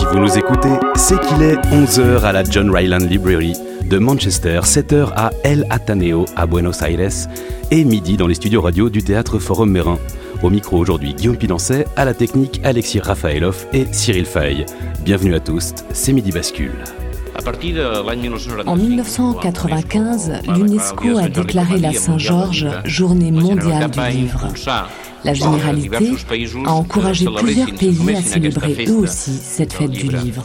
Si vous nous écoutez, c'est qu'il est 11h à la John Ryland Library de Manchester, 7h à El Ateneo à Buenos Aires et midi dans les studios radio du théâtre Forum Mérin. Au micro aujourd'hui Guillaume Pilancet, à la technique Alexis Rafaelov et Cyril Fay. Bienvenue à tous, c'est Midi Bascule. En 1995, l'UNESCO a déclaré la Saint-Georges journée mondiale du livre. La Généralité a encouragé plusieurs pays à célébrer eux aussi cette fête du livre.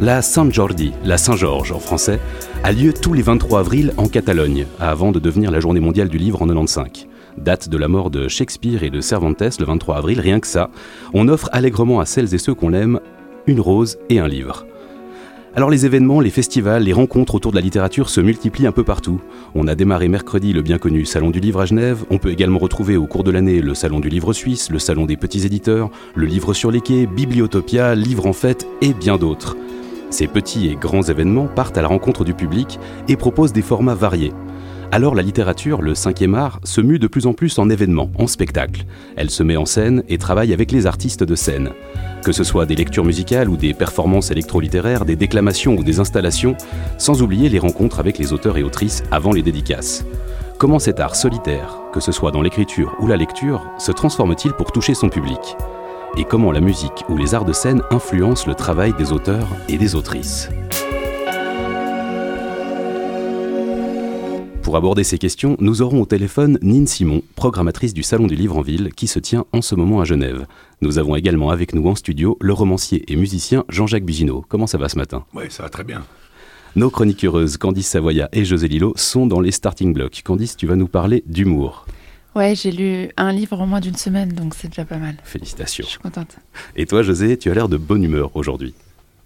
La San Jordi, la Saint-Georges en français, a lieu tous les 23 avril en Catalogne, avant de devenir la journée mondiale du livre en 95. Date de la mort de Shakespeare et de Cervantes le 23 avril, rien que ça, on offre allègrement à celles et ceux qu'on aime une rose et un livre. Alors les événements, les festivals, les rencontres autour de la littérature se multiplient un peu partout. On a démarré mercredi le bien connu Salon du Livre à Genève, on peut également retrouver au cours de l'année le Salon du Livre suisse, le Salon des petits éditeurs, le Livre sur les quais, Bibliotopia, Livre en fête et bien d'autres. Ces petits et grands événements partent à la rencontre du public et proposent des formats variés. Alors la littérature, le cinquième art, se mue de plus en plus en événement, en spectacle. Elle se met en scène et travaille avec les artistes de scène. Que ce soit des lectures musicales ou des performances électro-littéraires, des déclamations ou des installations, sans oublier les rencontres avec les auteurs et autrices avant les dédicaces. Comment cet art solitaire, que ce soit dans l'écriture ou la lecture, se transforme-t-il pour toucher son public? Et comment la musique ou les arts de scène influencent le travail des auteurs et des autrices? Pour aborder ces questions, nous aurons au téléphone Nine Simon, programmatrice du Salon du Livre en Ville, qui se tient en ce moment à Genève. Nous avons également avec nous en studio le romancier et musicien Jean-Jacques Bugino. Comment ça va ce matin? Oui, ça va très bien. Nos chroniqueuses Candice Savoya et José Lillo sont dans les starting blocks. Candice, tu vas nous parler d'humour. Ouais, j'ai lu un livre en moins d'une semaine, donc c'est déjà pas mal. Félicitations. Je suis contente. Et toi, José, tu as l'air de bonne humeur aujourd'hui.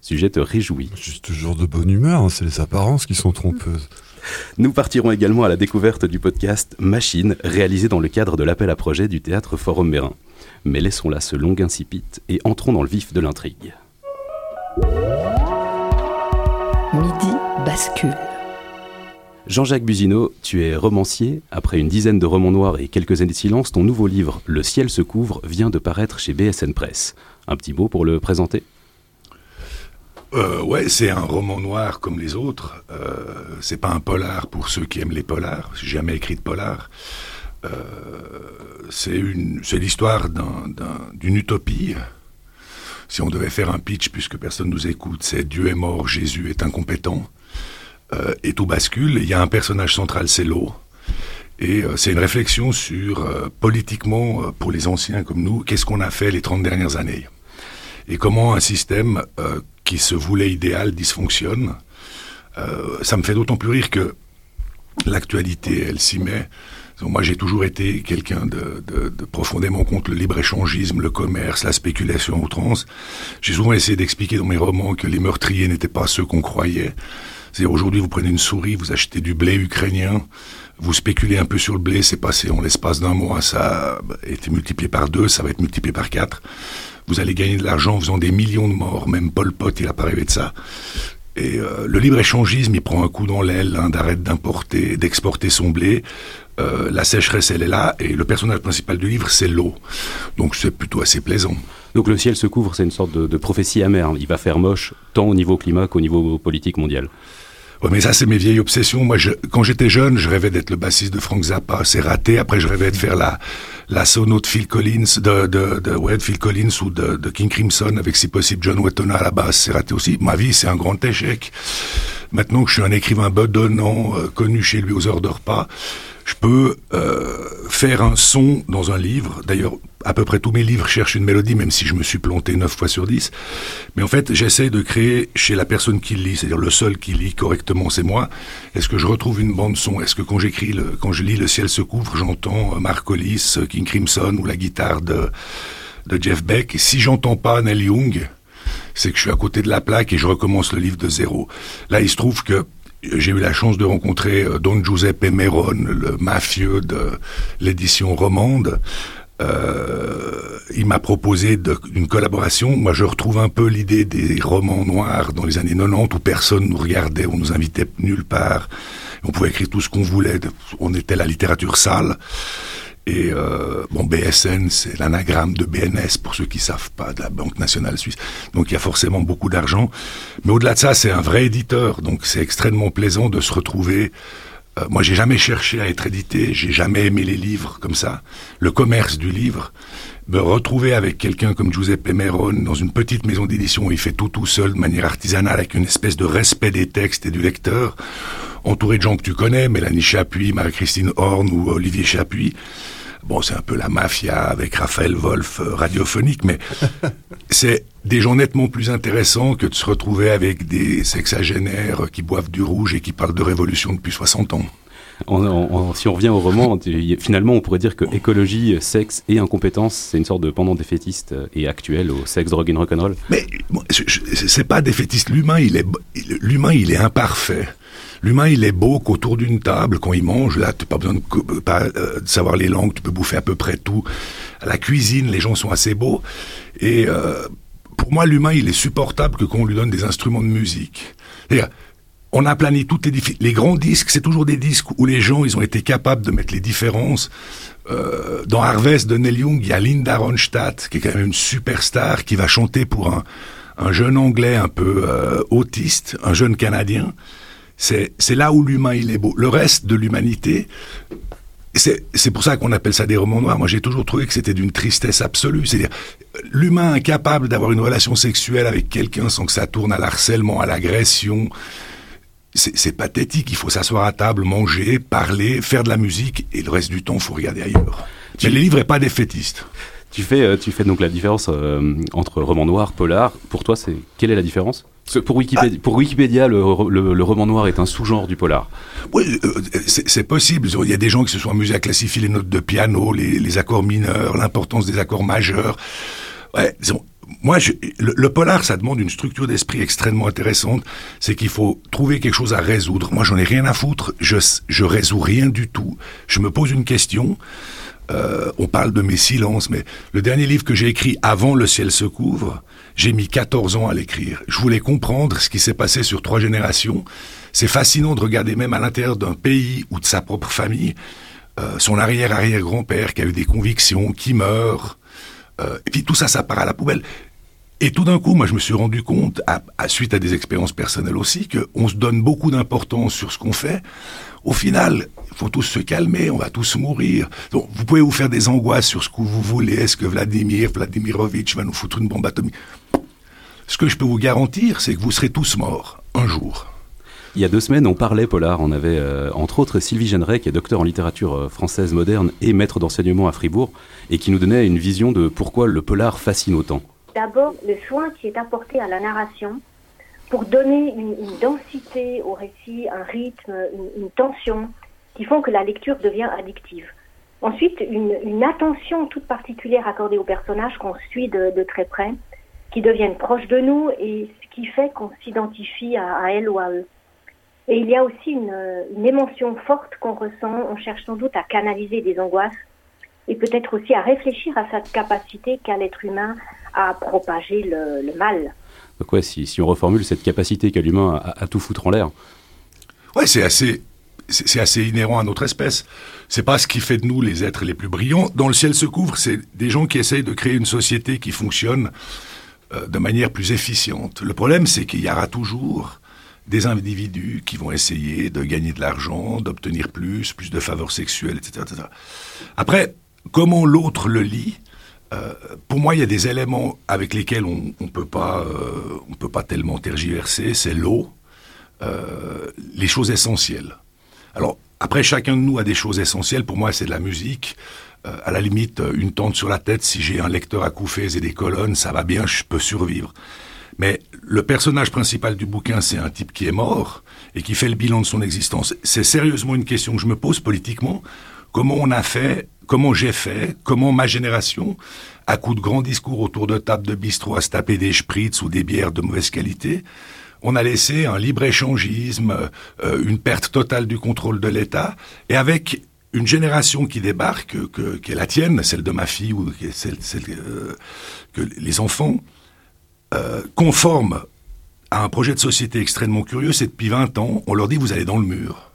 Sujet te réjouit. Je suis toujours de bonne humeur, hein, c'est les apparences qui sont trompeuses. Nous partirons également à la découverte du podcast Machine, réalisé dans le cadre de l'appel à projet du théâtre Forum Mérin. Mais laissons là ce long incipit et entrons dans le vif de l'intrigue. Midi bascule. Jean-Jacques Buzino, tu es romancier. Après une dizaine de romans noirs et quelques années de silence, ton nouveau livre, Le ciel se couvre, vient de paraître chez BSN Press. Un petit mot pour le présenter? Euh, ouais, c'est un roman noir comme les autres. Euh, c'est pas un polar pour ceux qui aiment les polars. J'ai jamais écrit de polar. Euh, c'est une, c'est l'histoire d'un, d'un- d'une utopie. Si on devait faire un pitch, puisque personne nous écoute, c'est Dieu est mort, Jésus est incompétent, Euh, et tout bascule. Il y a un personnage central, c'est l'eau. Et euh, c'est une réflexion sur, euh, politiquement, pour les anciens comme nous, qu'est-ce qu'on a fait les 30 dernières années? Et comment un système euh, qui se voulait idéal dysfonctionne. Euh, ça me fait d'autant plus rire que l'actualité, elle s'y met. Moi, j'ai toujours été quelqu'un de, de, de profondément contre le libre-échangisme, le commerce, la spéculation outrance. J'ai souvent essayé d'expliquer dans mes romans que les meurtriers n'étaient pas ceux qu'on croyait. C'est-à-dire aujourd'hui, vous prenez une souris, vous achetez du blé ukrainien, vous spéculez un peu sur le blé, c'est passé en l'espace d'un mois, ça a été multiplié par deux, ça va être multiplié par quatre. Vous allez gagner de l'argent en faisant des millions de morts. Même Pol Pot, il a pas rêvé de ça. Et euh, le libre-échangisme, il prend un coup dans l'aile, l'Inde arrête d'importer, d'exporter son blé. Euh, la sécheresse, elle est là, et le personnage principal du livre, c'est l'eau. Donc c'est plutôt assez plaisant. Donc le ciel se couvre, c'est une sorte de, de prophétie amère. Il va faire moche tant au niveau climat qu'au niveau politique mondial. Mais ça, c'est mes vieilles obsessions. Moi, je, quand j'étais jeune, je rêvais d'être le bassiste de Frank Zappa. C'est raté. Après, je rêvais de faire la, la sono de Phil Collins, de, de, de, ouais, de Phil Collins ou de, de King Crimson avec, si possible, John Wetton à la basse. C'est raté aussi. Ma vie, c'est un grand échec. Maintenant que je suis un écrivain bedonnant, euh, connu chez lui aux heures de repas, je peux euh, faire un son dans un livre. D'ailleurs, à peu près tous mes livres cherchent une mélodie, même si je me suis planté 9 fois sur 10. Mais en fait, j'essaie de créer chez la personne qui lit, c'est-à-dire le seul qui lit correctement, c'est moi. Est-ce que je retrouve une bande son? Est-ce que quand j'écris, le, quand je lis Le ciel se couvre, j'entends euh, Mark Hollis, euh, King Crimson ou la guitare de, de Jeff Beck Et si j'entends pas Neil Young, c'est que je suis à côté de la plaque et je recommence le livre de zéro. Là, il se trouve que j'ai eu la chance de rencontrer euh, Don Giuseppe Meron, le mafieux de l'édition romande. Euh, il m'a proposé une collaboration. Moi, je retrouve un peu l'idée des romans noirs dans les années 90 où personne nous regardait, on nous invitait nulle part. On pouvait écrire tout ce qu'on voulait. On était la littérature sale. Et euh, bon, BSN, c'est l'anagramme de BNS pour ceux qui savent pas, de la Banque nationale suisse. Donc il y a forcément beaucoup d'argent. Mais au-delà de ça, c'est un vrai éditeur. Donc c'est extrêmement plaisant de se retrouver. Euh, moi, j'ai jamais cherché à être édité. J'ai jamais aimé les livres comme ça. Le commerce du livre. Me retrouver avec quelqu'un comme Giuseppe Meron dans une petite maison d'édition où il fait tout tout seul de manière artisanale avec une espèce de respect des textes et du lecteur, entouré de gens que tu connais, Mélanie Chapuis, Marie-Christine Horn ou Olivier Chapuis. Bon, c'est un peu la mafia avec Raphaël Wolf euh, radiophonique, mais c'est des gens nettement plus intéressants que de se retrouver avec des sexagénaires qui boivent du rouge et qui parlent de révolution depuis 60 ans. Si on revient au roman, finalement, on pourrait dire que écologie, sexe et incompétence, c'est une sorte de pendant défaitiste et actuel au sexe, drogue et rock'n'roll. Mais c'est pas défaitiste. L'humain, il est l'humain, il est imparfait. L'humain, il est beau qu'autour d'une table, quand il mange, là, tu pas besoin euh, de, savoir les langues, tu peux bouffer à peu près tout. À la cuisine, les gens sont assez beaux. Et euh, pour moi, l'humain, il est supportable que quand on lui donne des instruments de musique. On a plané toutes les les grands disques, c'est toujours des disques où les gens, ils ont été capables de mettre les différences. Euh, dans Harvest de Neil Young, il y a Linda Ronstadt, qui est quand même une superstar, qui va chanter pour un, un jeune anglais un peu autiste, un jeune canadien. C'est là où l'humain il est beau. Le reste de l'humanité, c'est pour ça qu'on appelle ça des romans noirs. Moi, j'ai toujours trouvé que c'était d'une tristesse absolue. C'est-à-dire, l'humain incapable d'avoir une relation sexuelle avec quelqu'un sans que ça tourne à l'harcèlement, à l'agression. C'est pathétique. Il faut s'asseoir à table, manger, parler, faire de la musique, et le reste du temps, il faut regarder ailleurs. Mais les livres n'est pas défaitiste. Tu fais, euh, tu fais donc la différence euh, entre roman noir, polar. Pour toi, c'est quelle est la différence? Pour Wikipédia, pour Wikipédia le, roman noir est un sous-genre du polar. Oui, euh, c'est possible. Il y a des gens qui se sont amusés à classifier les notes de piano, les, accords mineurs, l'importance des accords majeurs. Ouais, moi, le, polar, ça demande une structure d'esprit extrêmement intéressante. C'est qu'il faut trouver quelque chose à résoudre. Moi, j'en ai rien à foutre. Je, je résous rien du tout. Je me pose une question. Euh, on parle de mes silences, mais le dernier livre que j'ai écrit avant Le ciel se couvre, j'ai mis 14 ans à l'écrire. Je voulais comprendre ce qui s'est passé sur trois générations. C'est fascinant de regarder même à l'intérieur d'un pays ou de sa propre famille, euh, son arrière-arrière-grand-père qui a eu des convictions, qui meurt. Euh, et puis tout ça, ça part à la poubelle. Et tout d'un coup, moi, je me suis rendu compte, à, suite à des expériences personnelles aussi, qu'on se donne beaucoup d'importance sur ce qu'on fait. Au final, il faut tous se calmer, on va tous mourir. Donc, vous pouvez vous faire des angoisses sur ce que vous voulez. Est-ce que Vladimir Vladimirovitch va nous foutre une bombe atomique? Ce que je peux vous garantir, c'est que vous serez tous morts, un jour. Il y a deux semaines, on parlait polar. On avait euh, entre autres Sylvie Jeanneret, qui est docteur en littérature euh, française moderne et maître d'enseignement à Fribourg, et qui nous donnait une vision de pourquoi le polar fascine autant d'abord le soin qui est apporté à la narration pour donner une, densité au récit, un rythme, une, tension qui font que la lecture devient addictive. Ensuite, une, attention toute particulière accordée aux personnages qu'on suit de, très près, qui deviennent proches de nous et ce qui fait qu'on s'identifie à, à elle ou à eux. Et il y a aussi une, une émotion forte qu'on ressent. On cherche sans doute à canaliser des angoisses et peut-être aussi à réfléchir à cette capacité qu'a l'être humain à propager le, mal. Donc ouais, si, si, on reformule cette capacité qu'a l'humain à, tout foutre en l'air. Ouais, c'est assez, c'est assez inhérent à notre espèce. C'est pas ce qui fait de nous les êtres les plus brillants. Dans le ciel se couvre, c'est des gens qui essayent de créer une société qui fonctionne euh, de manière plus efficiente. Le problème, c'est qu'il y aura toujours des individus qui vont essayer de gagner de l'argent, d'obtenir plus, plus de faveurs sexuelles, etc. etc. Après, comment l'autre le lit, euh, pour moi, il y a des éléments avec lesquels on ne peut, pas, euh, peut pas tellement tergiverser. C'est l'eau, euh, les choses essentielles. Alors, après, chacun de nous a des choses essentielles. Pour moi, c'est de la musique. à la limite, une tente sur la tête, si j'ai un lecteur à couffées et des colonnes, ça va bien, je peux survivre. Mais le personnage principal du bouquin, c'est un type qui est mort et qui fait le bilan de son existence. C'est sérieusement une question que je me pose politiquement. Comment on a fait comment j'ai fait, comment ma génération, à coup de grands discours autour de tables de bistrot, à se taper des spritz ou des bières de mauvaise qualité, on a laissé un libre-échangisme, euh, une perte totale du contrôle de l'État, et avec une génération qui débarque, que, qui la tienne, celle de ma fille, ou celle, euh, que les enfants euh, conforment à un projet de société extrêmement curieux, c'est depuis 20 ans, on leur dit vous allez dans le mur.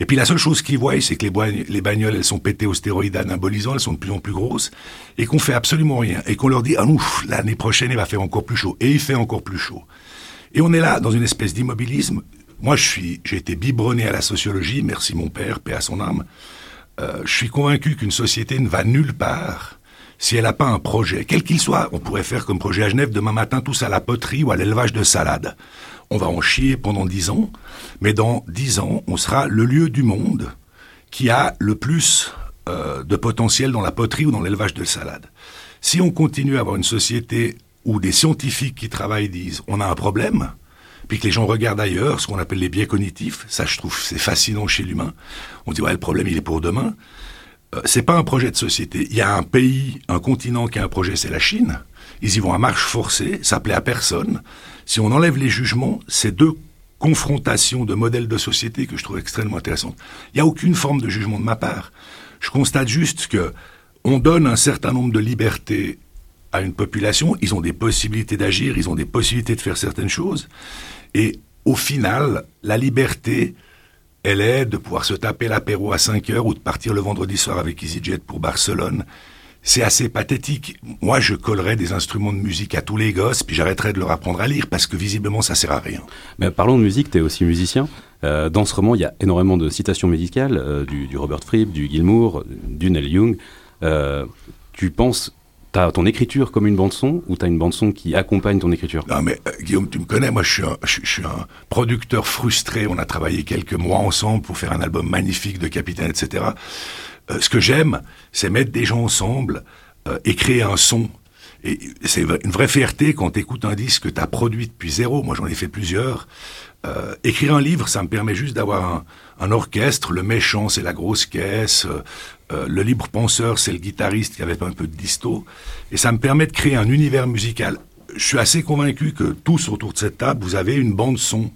Et puis la seule chose qu'ils voient, c'est que les, les bagnoles, elles sont pétées aux stéroïdes anabolisants, elles sont de plus en plus grosses, et qu'on fait absolument rien. Et qu'on leur dit, ah ouf, l'année prochaine, il va faire encore plus chaud. Et il fait encore plus chaud. Et on est là, dans une espèce d'immobilisme. Moi, je suis, j'ai été biberonné à la sociologie, merci mon père, paix à son âme. Euh, je suis convaincu qu'une société ne va nulle part si elle n'a pas un projet, quel qu'il soit. On pourrait faire comme projet à Genève demain matin tous à la poterie ou à l'élevage de salade. On va en chier pendant dix ans, mais dans dix ans, on sera le lieu du monde qui a le plus euh, de potentiel dans la poterie ou dans l'élevage de salade. Si on continue à avoir une société où des scientifiques qui travaillent disent on a un problème, puis que les gens regardent ailleurs, ce qu'on appelle les biais cognitifs, ça je trouve c'est fascinant chez l'humain. On dit ouais le problème il est pour demain. Euh, c'est pas un projet de société. Il y a un pays, un continent qui a un projet, c'est la Chine. Ils y vont à marche forcée, ça plaît à personne. Si on enlève les jugements, c'est deux confrontations de modèles de société que je trouve extrêmement intéressantes. Il n'y a aucune forme de jugement de ma part. Je constate juste que on donne un certain nombre de libertés à une population, ils ont des possibilités d'agir, ils ont des possibilités de faire certaines choses, et au final, la liberté, elle est de pouvoir se taper l'apéro à 5 heures ou de partir le vendredi soir avec EasyJet pour Barcelone. C'est assez pathétique. Moi, je collerais des instruments de musique à tous les gosses, puis j'arrêterais de leur apprendre à lire, parce que visiblement, ça sert à rien. Mais parlons de musique, tu es aussi musicien. Euh, dans ce roman, il y a énormément de citations médicales, euh, du, Robert Fripp, du Gilmour, du Neil Young. Euh, tu penses T'as ton écriture comme une bande-son ou t'as une bande-son qui accompagne ton écriture? Non mais euh, Guillaume, tu me connais, moi je suis, un, producteur frustré. On a travaillé quelques mois ensemble pour faire un album magnifique de Capitaine, etc. Euh, ce que j'aime, c'est mettre des gens ensemble euh, et créer un son. Et c'est une vraie fierté quand t'écoutes un disque que t'as produit depuis zéro. Moi j'en ai fait plusieurs. Euh, écrire un livre, ça me permet juste d'avoir un, orchestre. Le méchant, c'est la grosse caisse. Euh, le libre penseur, c'est le guitariste qui avait un peu de disto, et ça me permet de créer un univers musical. Je suis assez convaincu que tous autour de cette table, vous avez une bande son.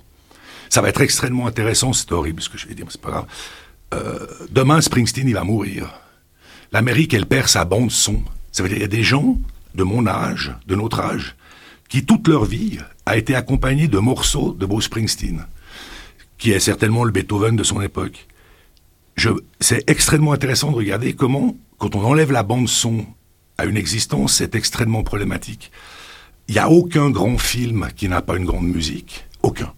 Ça va être extrêmement intéressant, c'est horrible ce que je vais dire, mais c'est pas grave. Euh, demain, Springsteen, il va mourir. L'Amérique, elle perd sa bande son. Ça veut dire qu'il y a des gens de mon âge, de notre âge, qui toute leur vie a été accompagnés de morceaux de Bruce Springsteen, qui est certainement le Beethoven de son époque c'est extrêmement intéressant de regarder comment, quand on enlève la bande son à une existence, c'est extrêmement problématique. Il n'y a aucun grand film qui n'a pas une grande musique. Aucun.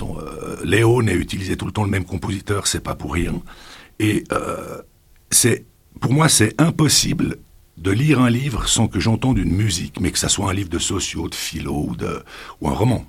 Euh, Léo n'a utilisé tout le temps le même compositeur, c'est pas pour rien. Et euh, c'est, pour moi, c'est impossible de lire un livre sans que j'entende une musique, mais que ça soit un livre de sociaux, de philo ou, de, ou un roman.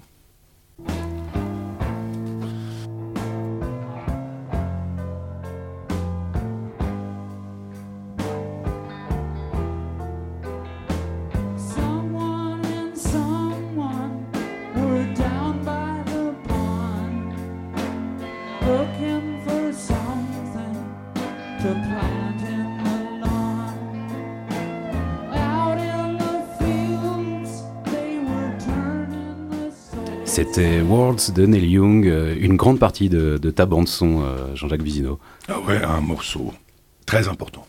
C'était Worlds de Neil Young, euh, une grande partie de, ta bande-son, euh, Jean-Jacques Vizino. Ah ouais, un morceau très important.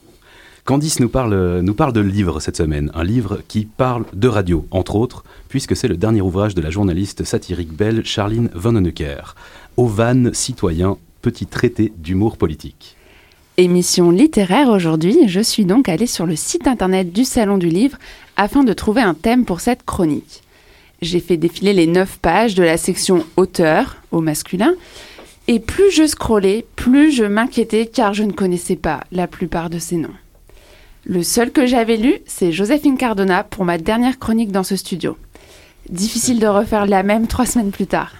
Candice nous parle, nous parle de livre cette semaine, un livre qui parle de radio, entre autres, puisque c'est le dernier ouvrage de la journaliste satirique belge Charline Vanhoenacker, Ovan citoyen, petit traité d'humour politique. Émission littéraire aujourd'hui, je suis donc allée sur le site internet du Salon du Livre afin de trouver un thème pour cette chronique j'ai fait défiler les neuf pages de la section auteur au masculin. Et plus je scrollais, plus je m'inquiétais car je ne connaissais pas la plupart de ces noms. Le seul que j'avais lu, c'est Joséphine Cardona pour ma dernière chronique dans ce studio. Difficile de refaire la même trois semaines plus tard.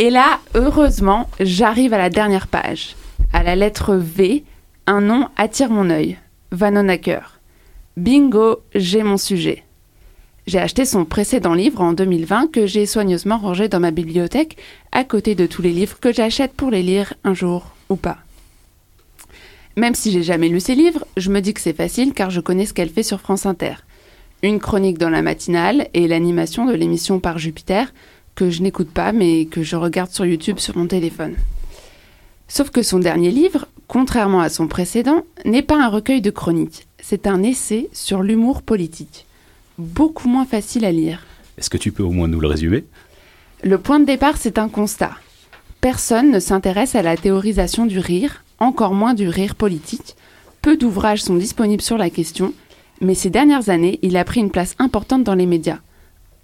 Et là, heureusement, j'arrive à la dernière page. À la lettre V, un nom attire mon œil. Vanonacker. Bingo, j'ai mon sujet. J'ai acheté son précédent livre en 2020 que j'ai soigneusement rangé dans ma bibliothèque à côté de tous les livres que j'achète pour les lire un jour ou pas. Même si j'ai jamais lu ses livres, je me dis que c'est facile car je connais ce qu'elle fait sur France Inter. Une chronique dans la matinale et l'animation de l'émission par Jupiter, que je n'écoute pas mais que je regarde sur YouTube sur mon téléphone. Sauf que son dernier livre, contrairement à son précédent, n'est pas un recueil de chroniques, c'est un essai sur l'humour politique. Beaucoup moins facile à lire. Est-ce que tu peux au moins nous le résumer? Le point de départ, c'est un constat. Personne ne s'intéresse à la théorisation du rire, encore moins du rire politique. Peu d'ouvrages sont disponibles sur la question, mais ces dernières années, il a pris une place importante dans les médias,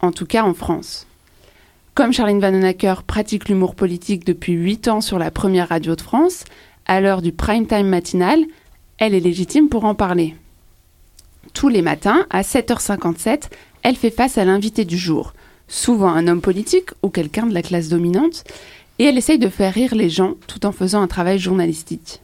en tout cas en France. Comme Charline Vanhoenacker pratique l'humour politique depuis 8 ans sur la première radio de France, à l'heure du prime time matinal, elle est légitime pour en parler. Tous les matins, à 7h57, elle fait face à l'invité du jour, souvent un homme politique ou quelqu'un de la classe dominante, et elle essaye de faire rire les gens tout en faisant un travail journalistique.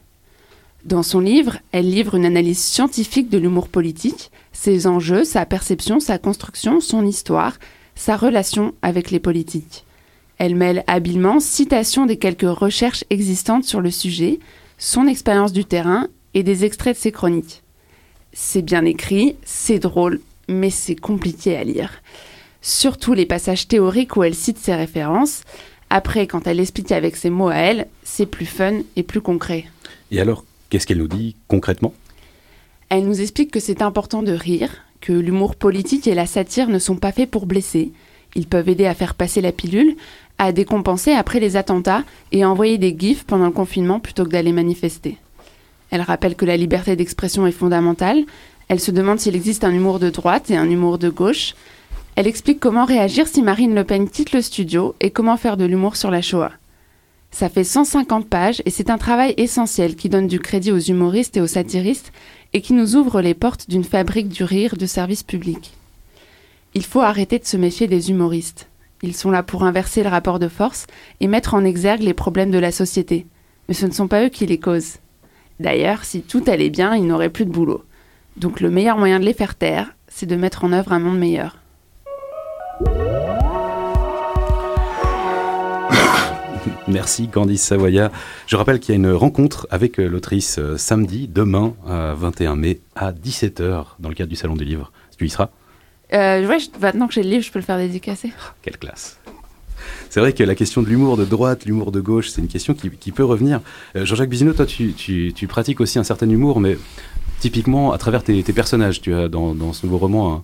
Dans son livre, elle livre une analyse scientifique de l'humour politique, ses enjeux, sa perception, sa construction, son histoire, sa relation avec les politiques. Elle mêle habilement citations des quelques recherches existantes sur le sujet, son expérience du terrain et des extraits de ses chroniques. C'est bien écrit, c'est drôle, mais c'est compliqué à lire. Surtout les passages théoriques où elle cite ses références. Après, quand elle explique avec ses mots à elle, c'est plus fun et plus concret. Et alors, qu'est-ce qu'elle nous dit concrètement? Elle nous explique que c'est important de rire, que l'humour politique et la satire ne sont pas faits pour blesser. Ils peuvent aider à faire passer la pilule, à décompenser après les attentats et à envoyer des gifs pendant le confinement plutôt que d'aller manifester. Elle rappelle que la liberté d'expression est fondamentale. Elle se demande s'il existe un humour de droite et un humour de gauche. Elle explique comment réagir si Marine Le Pen quitte le studio et comment faire de l'humour sur la Shoah. Ça fait 150 pages et c'est un travail essentiel qui donne du crédit aux humoristes et aux satiristes et qui nous ouvre les portes d'une fabrique du rire de service public. Il faut arrêter de se méfier des humoristes. Ils sont là pour inverser le rapport de force et mettre en exergue les problèmes de la société. Mais ce ne sont pas eux qui les causent. D'ailleurs, si tout allait bien, ils n'auraient plus de boulot. Donc le meilleur moyen de les faire taire, c'est de mettre en œuvre un monde meilleur. Merci Candice Savoya. Je rappelle qu'il y a une rencontre avec euh, l'autrice euh, samedi, demain, 21 mai, à 17h, dans le cadre du Salon du Livre. Tu y seras euh, ouais, maintenant que j'ai le livre, je peux le faire dédicacer. Ah, quelle classe c'est vrai que la question de l'humour de droite, l'humour de gauche, c'est une question qui, peut revenir. Euh, Jean-Jacques Bizineau, toi, tu, pratiques aussi un certain humour, mais typiquement à travers tes, personnages. Tu as dans, ce nouveau roman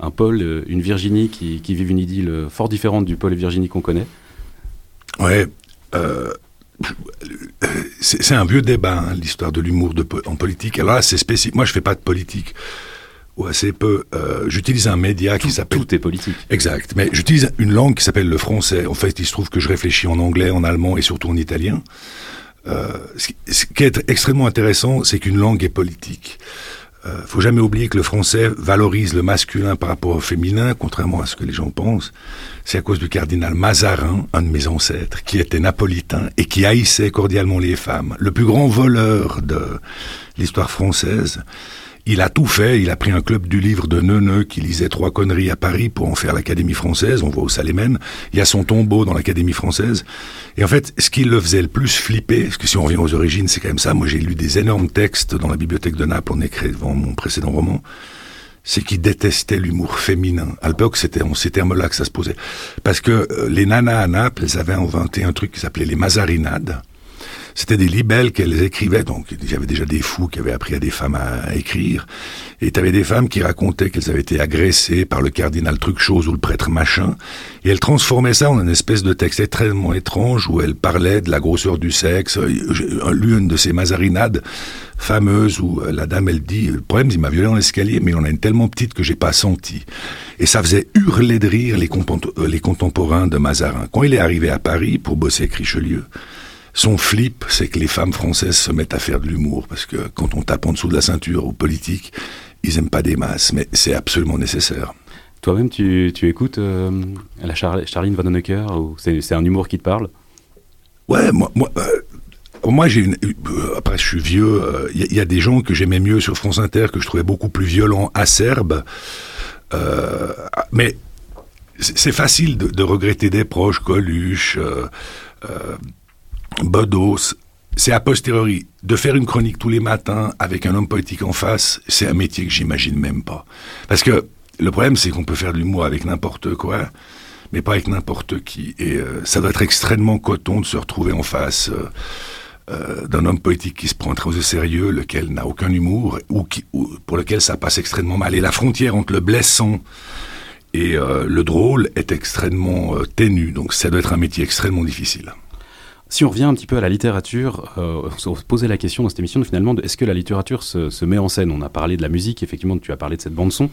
un, Paul, euh, une Virginie qui, qui vivent une idylle fort différente du Paul et Virginie qu'on connaît. Ouais. c'est un vieux débat, hein, l'histoire de l'humour en politique. Alors là, c'est spécifique. Moi, je fais pas de politique ou assez peu. Euh, j'utilise un média qui s'appelle. Tout est politique. Exact. Mais j'utilise une langue qui s'appelle le français. En fait, il se trouve que je réfléchis en anglais, en allemand et surtout en italien. Euh, ce qui est extrêmement intéressant, c'est qu'une langue est politique. Euh, faut jamais oublier que le français valorise le masculin par rapport au féminin, contrairement à ce que les gens pensent. C'est à cause du cardinal Mazarin, un de mes ancêtres, qui était napolitain et qui haïssait cordialement les femmes. Le plus grand voleur de l'histoire française. Il a tout fait, il a pris un club du livre de Neuneu qui lisait trois conneries à Paris pour en faire l'Académie française, on voit au Salémen, il y a son tombeau dans l'Académie française, et en fait, ce qui le faisait le plus flipper, parce que si on revient aux origines, c'est quand même ça, moi j'ai lu des énormes textes dans la bibliothèque de Naples, en écrivant mon précédent roman, c'est qu'il détestait l'humour féminin. À l'époque, c'était en ces termes-là que ça se posait. Parce que euh, les nanas à Naples, elles avaient inventé un truc qui s'appelait les mazarinades, c'était des libelles qu'elles écrivaient, donc il y avait déjà des fous qui avaient appris à des femmes à, écrire, et tu avais des femmes qui racontaient qu'elles avaient été agressées par le cardinal truc chose ou le prêtre machin, et elles transformaient ça en une espèce de texte extrêmement étrange où elles parlaient de la grosseur du sexe. J'ai lu une de ces mazarinades fameuses où euh, la dame elle dit le problème il m'a violé dans l'escalier mais on a une tellement petite que j'ai pas senti. Et ça faisait hurler de rire les, euh, les contemporains de Mazarin. Quand il est arrivé à Paris pour bosser avec Richelieu son flip, c'est que les femmes françaises se mettent à faire de l'humour, parce que quand on tape en dessous de la ceinture aux politiques, ils aiment pas des masses, mais c'est absolument nécessaire. Toi-même, tu, écoutes euh, la Charline Vanhoenacker, ou c'est un humour qui te parle? Ouais, moi, moi, euh, moi j'ai une. Euh, après, je suis vieux. Il y, a des gens que j'aimais mieux sur France Inter, que je trouvais beaucoup plus violents, acerbes. mais c'est facile de, de, regretter des proches, Coluche. Bodos, c'est a posteriori. De faire une chronique tous les matins avec un homme politique en face, c'est un métier que j'imagine même pas. Parce que le problème, c'est qu'on peut faire de l'humour avec n'importe quoi. mais pas avec n'importe qui. Et ça doit être extrêmement coton de se retrouver en face d'un homme politique qui se prend très au sérieux, lequel n'a aucun humour, ou, qui, ou, pour lequel ça passe extrêmement mal. Et la frontière entre le blessant et le drôle est extrêmement ténue, donc ça doit être un métier extrêmement difficile. Si on revient un petit peu à la littérature, euh, on se posait la question dans cette émission finalement est-ce que la littérature se, met en scène? On a parlé de la musique, effectivement, tu as parlé de cette bande-son,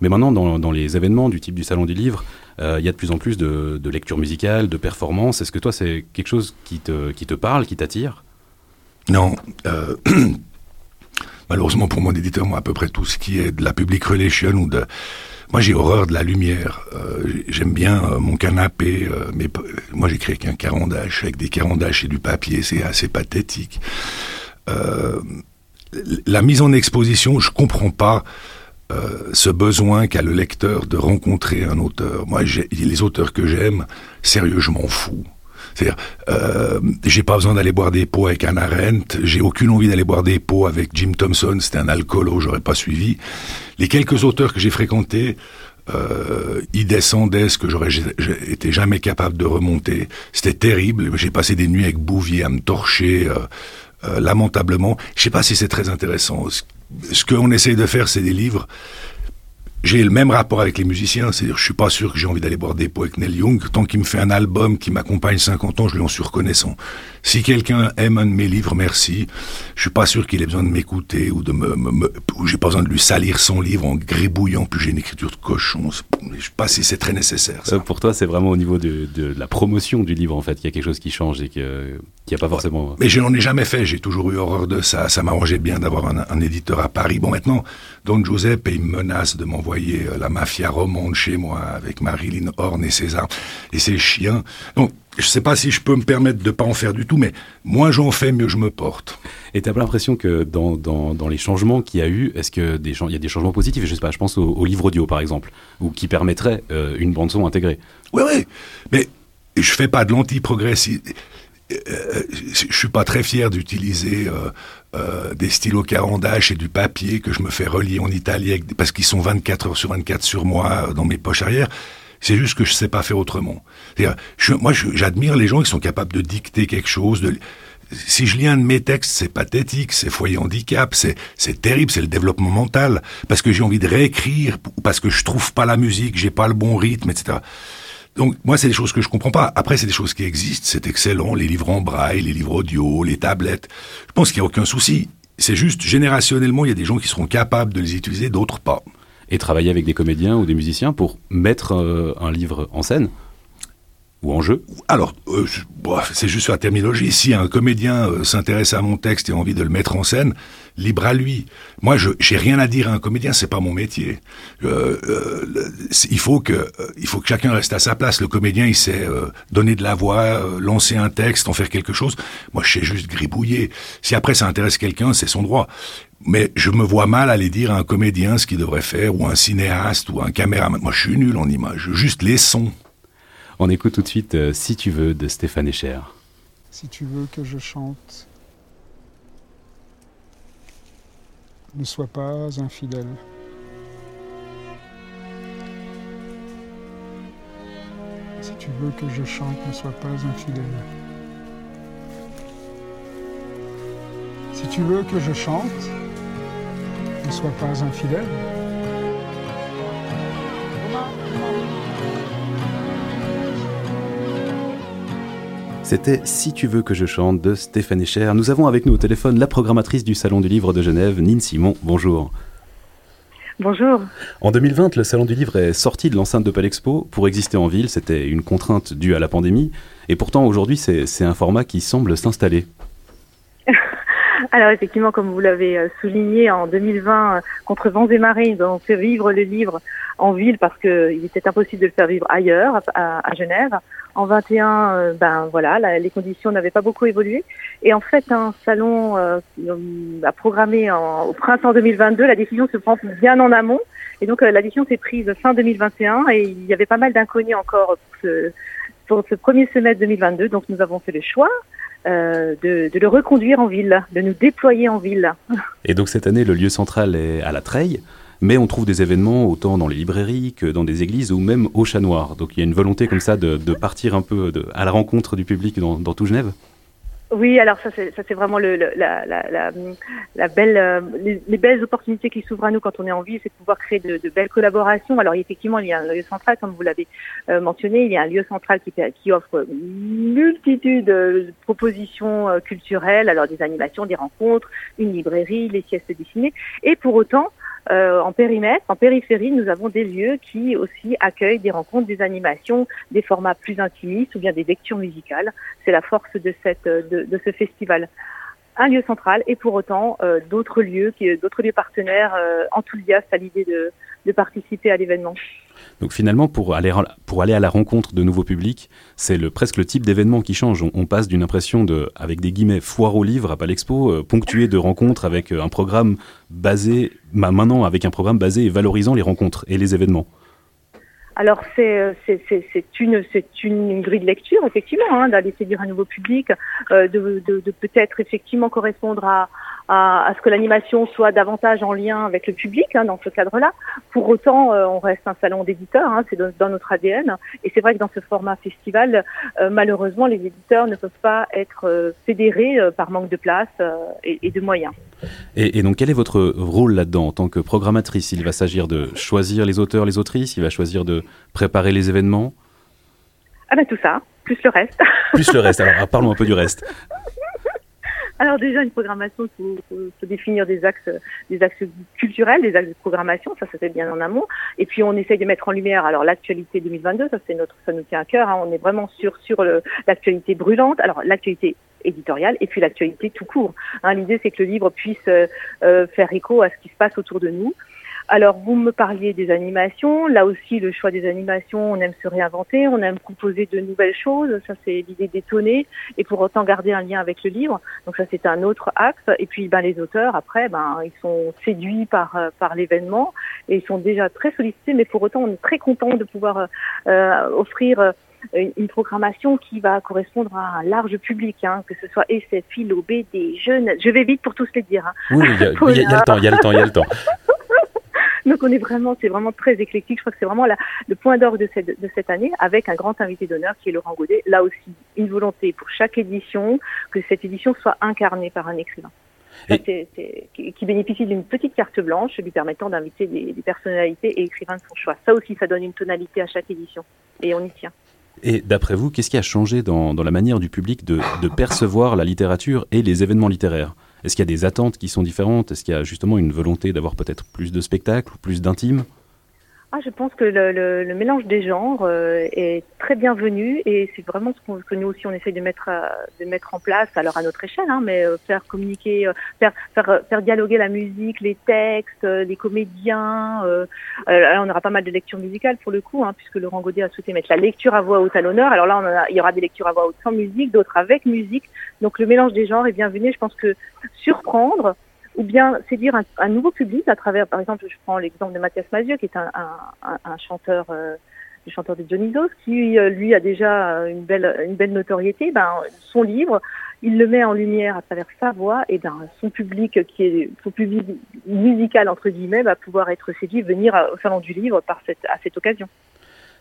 mais maintenant dans, les événements du type du Salon du Livre, euh, il y a de plus en plus de, de lecture musicale, de performances. Est-ce que toi c'est quelque chose qui te, qui te parle, qui t'attire? Non. Euh, malheureusement pour mon éditeur, moi à peu près tout ce qui est de la public relation ou de moi, j'ai horreur de la lumière. Euh, j'aime bien euh, mon canapé, euh, mais moi, j'écris avec un carandache, avec des carandaches et du papier. C'est assez pathétique. la mise en exposition, je comprends pas ce besoin qu'a le lecteur de rencontrer un auteur. Moi, les auteurs que j'aime, sérieux, je m'en fous. C'est-à-dire, euh, j'ai pas besoin d'aller boire des pots avec Anna Arendt, j'ai aucune envie d'aller boire des pots avec Jim Thompson, c'était un alcoolo, j'aurais pas suivi. Les quelques auteurs que j'ai fréquentés, euh, ils descendaient ce que j'aurais été jamais capable de remonter. C'était terrible. J'ai passé des nuits avec Bouvier à me torcher euh, euh, lamentablement. Je sais pas si c'est très intéressant. Ce qu'on essaye de faire, c'est des livres j'ai le même rapport avec les musiciens, c'est-à-dire je suis pas sûr que j'ai envie d'aller boire des pots avec Neil Young, tant qu'il me fait un album qui m'accompagne 50 ans, je lui en suis reconnaissant. Si quelqu'un aime un de mes livres, merci. Je suis pas sûr qu'il ait besoin de m'écouter ou de me, me, j'ai pas besoin de lui salir son livre en gribouillant, puis j'ai une écriture de cochon. Je sais pas si c'est très nécessaire. Ça. pour toi, c'est vraiment au niveau de, de, la promotion du livre, en fait, qu'il y a quelque chose qui change et qu'il n'y a pas forcément... Mais je n'en ai jamais fait, j'ai toujours eu horreur de ça. Ça m'arrangeait bien d'avoir un, un éditeur à Paris. Bon, maintenant, Don Giuseppe, il me menace de m'envoyer voyez euh, la mafia romande chez moi avec Marilyn Horn et César et ses chiens. Donc, je ne sais pas si je peux me permettre de pas en faire du tout, mais moins j'en fais, mieux je me porte. Et tu as l'impression que dans, dans, les changements qu'il y a eu, est-ce qu'il y a des changements positifs? Je sais pas, je pense au, livre audio par exemple, ou qui permettrait euh, une bande-son intégrée. Oui, oui, mais je fais pas de l'anti-progressif. Euh, je suis pas très fier d'utiliser euh, des stylos carandache et du papier que je me fais relier en italien parce qu'ils sont 24 heures sur 24 sur moi euh, dans mes poches arrière. C'est juste que je sais pas faire autrement. Je, moi, j'admire les gens qui sont capables de dicter quelque chose. De, si je lis un de mes textes, c'est pathétique, c'est foyer handicap, c'est c'est terrible, c'est le développement mental parce que j'ai envie de réécrire, parce que je trouve pas la musique, j'ai pas le bon rythme, etc. Donc moi, c'est des choses que je comprends pas. Après, c'est des choses qui existent, c'est excellent, les livres en braille, les livres audio, les tablettes. Je pense qu'il n'y a aucun souci. C'est juste, générationnellement, il y a des gens qui seront capables de les utiliser, d'autres pas. Et travailler avec des comédiens ou des musiciens pour mettre euh, un livre en scène? Ou en jeu? Alors, euh, c'est juste sur la terminologie. Si un comédien euh, s'intéresse à mon texte et a envie de le mettre en scène, libre à lui. Moi, je j'ai rien à dire à un comédien, c'est pas mon métier. Euh, il faut que il faut que chacun reste à sa place. Le comédien, il sait donner de la voix, lancer un texte, en faire quelque chose. Moi, je sais juste gribouiller. Si après ça intéresse quelqu'un, c'est son droit. Mais je me vois mal aller dire à un comédien ce qu'il devrait faire, ou un cinéaste, ou un caméraman. Moi, je suis nul en image. Juste les sons. On écoute tout de suite euh, Si tu veux de Stéphane Echer. Si tu veux que je chante, ne sois pas infidèle. Si tu veux que je chante, ne sois pas infidèle. Si tu veux que je chante, ne sois pas infidèle. C'était Si tu veux que je chante de Stéphanie Cher. Nous avons avec nous au téléphone la programmatrice du Salon du Livre de Genève, Nine Simon. Bonjour. Bonjour. En 2020, le Salon du Livre est sorti de l'enceinte de Palexpo. Pour exister en ville, c'était une contrainte due à la pandémie. Et pourtant, aujourd'hui, c'est un format qui semble s'installer. Alors effectivement, comme vous l'avez euh, souligné, en 2020, euh, contre vents et marées, ils ont fait vivre le livre en ville parce qu'il était impossible de le faire vivre ailleurs, à, Genève. En 21, euh, ben voilà, les conditions n'avaient pas beaucoup évolué. Et en fait, un salon euh, a programmé au printemps 2022. La décision se prend bien en amont. Et donc, la décision s'est prise fin 2021 et il y avait pas mal d'inconnus encore pour ce premier semestre 2022. Donc, nous avons fait le choix euh, de, le reconduire en ville, de nous déployer en ville. Et donc cette année, le lieu central est à la Treille. mais on trouve des événements autant dans les librairies que dans des églises ou même au Chat Noir. Donc il y a une volonté comme ça de, partir un peu à la rencontre du public dans tout Genève. Oui, alors ça c'est ça c'est vraiment le, la, la, la, belle euh, les, belles opportunités qui s'ouvrent à nous quand on est en ville, c'est de pouvoir créer de, belles collaborations. Alors effectivement, il y a un lieu central comme vous l'avez euh, mentionné, il y a un lieu central qui qui offre une multitude de propositions euh, culturelles, alors des animations, des rencontres, une librairie, les siestes dessinées, et pour autant euh, en périmètre, en périphérie, nous avons des lieux qui aussi accueillent des rencontres, des animations, des formats plus intimistes ou bien des lectures musicales. C'est la force de, de, ce festival. Un lieu central et pour autant euh, d'autres lieux, d'autres lieux partenaires euh, enthousiastes à l'idée de participer à l'événement. Donc finalement, pour aller, pour aller à la rencontre de nouveaux publics, c'est le, presque le type d'événement qui change. On, passe d'une impression de, avec des guillemets, foire au livre à Palexpo, euh, ponctué de rencontres avec euh, un programme basé, maintenant avec un programme basé et valorisant les rencontres et les événements. Alors c'est euh, une c'est une grille de lecture effectivement hein, d'aller séduire un nouveau public, de peut-être effectivement correspondre à, à, à ce que l'animation soit davantage en lien avec le public hein, dans ce cadre-là. Pour autant, euh, on reste un salon d'éditeurs, hein, c'est dans, notre ADN. Et c'est vrai que dans ce format festival, euh, malheureusement, les éditeurs ne peuvent pas être euh, fédérés par manque de place et, et, de moyens. Et, et, donc, quel est votre rôle là-dedans? En tant que programmatrice Il va s'agir de choisir les auteurs, les autrices, il va choisir de préparer les événements? Ah ben tout ça, plus le reste. Plus le reste, alors parlons un peu du reste. Alors déjà une programmation, il faut, définir des axes, des axes culturels, des axes de programmation, ça ça fait bien en amont. Et puis on essaye de mettre en lumière alors l'actualité 2022, ça c'est notre, ça nous tient à cœur. Hein. on est vraiment sur sur l'actualité brûlante. Alors l'actualité éditoriale et puis l'actualité tout court. Hein. L'idée c'est que le livre puisse euh, euh, faire écho à ce qui se passe autour de nous. Alors, vous me parliez des animations. Là aussi, le choix des animations, on aime se réinventer, on aime proposer de nouvelles choses. Ça, c'est l'idée d'étonner et pour autant garder un lien avec le livre. Donc ça, c'est un autre axe. Et puis, ben, les auteurs, après, ben, ils sont séduits par, euh, par l'événement et ils sont déjà très sollicités, mais pour autant, on est très content de pouvoir euh, offrir euh, une, programmation qui va correspondre à un large public, hein, que ce soit SF, philo, BD, jeunes. Je vais vite pour tous les dire. Hein. Oui, il y, a le temps, il y a le temps, il y a le temps. Donc on est vraiment, c'est vraiment très éclectique. Je crois que c'est vraiment la, le point d'orgue de cette, de cette année, avec un grand invité d'honneur qui est Laurent Godet. Là aussi, une volonté pour chaque édition que cette édition soit incarnée par un écrivain. qui bénéficie d'une petite carte blanche lui permettant d'inviter des, des, personnalités et écrivains de son choix. Ça aussi, ça donne une tonalité à chaque édition et on y tient. Et d'après vous, qu'est-ce qui a changé dans, dans, la manière du public de, de percevoir la littérature et les événements littéraires? Est-ce qu'il y a des attentes qui sont différentes? Est-ce qu'il y a justement une volonté d'avoir peut-être plus de spectacles ou plus d'intimes ah, je pense que le, mélange des genres euh, est très bienvenu et c'est vraiment ce, que nous aussi on essaye de mettre euh, de mettre en place, alors à notre échelle, hein, mais euh, faire communiquer, faire, faire dialoguer la musique, les textes, les comédiens. on aura pas mal de lectures musicales pour le coup, hein, puisque Laurent Godet a souhaité mettre la lecture à voix haute à l'honneur. Alors là, il y aura des lectures à voix haute sans musique, d'autres avec musique. Donc le mélange des genres est bienvenu. Je pense que surprendre ou bien séduire un, nouveau public à travers, par exemple, je prends l'exemple de Mathias Mazieux, qui est un, chanteur, euh, le chanteur de Dionysos, qui euh, lui a déjà une belle, une belle notoriété. Ben, son livre, il le met en lumière à travers sa voix, et ben, son public, qui est son public musical entre guillemets, va pouvoir être séduit, venir au salon du livre par cette, à cette occasion.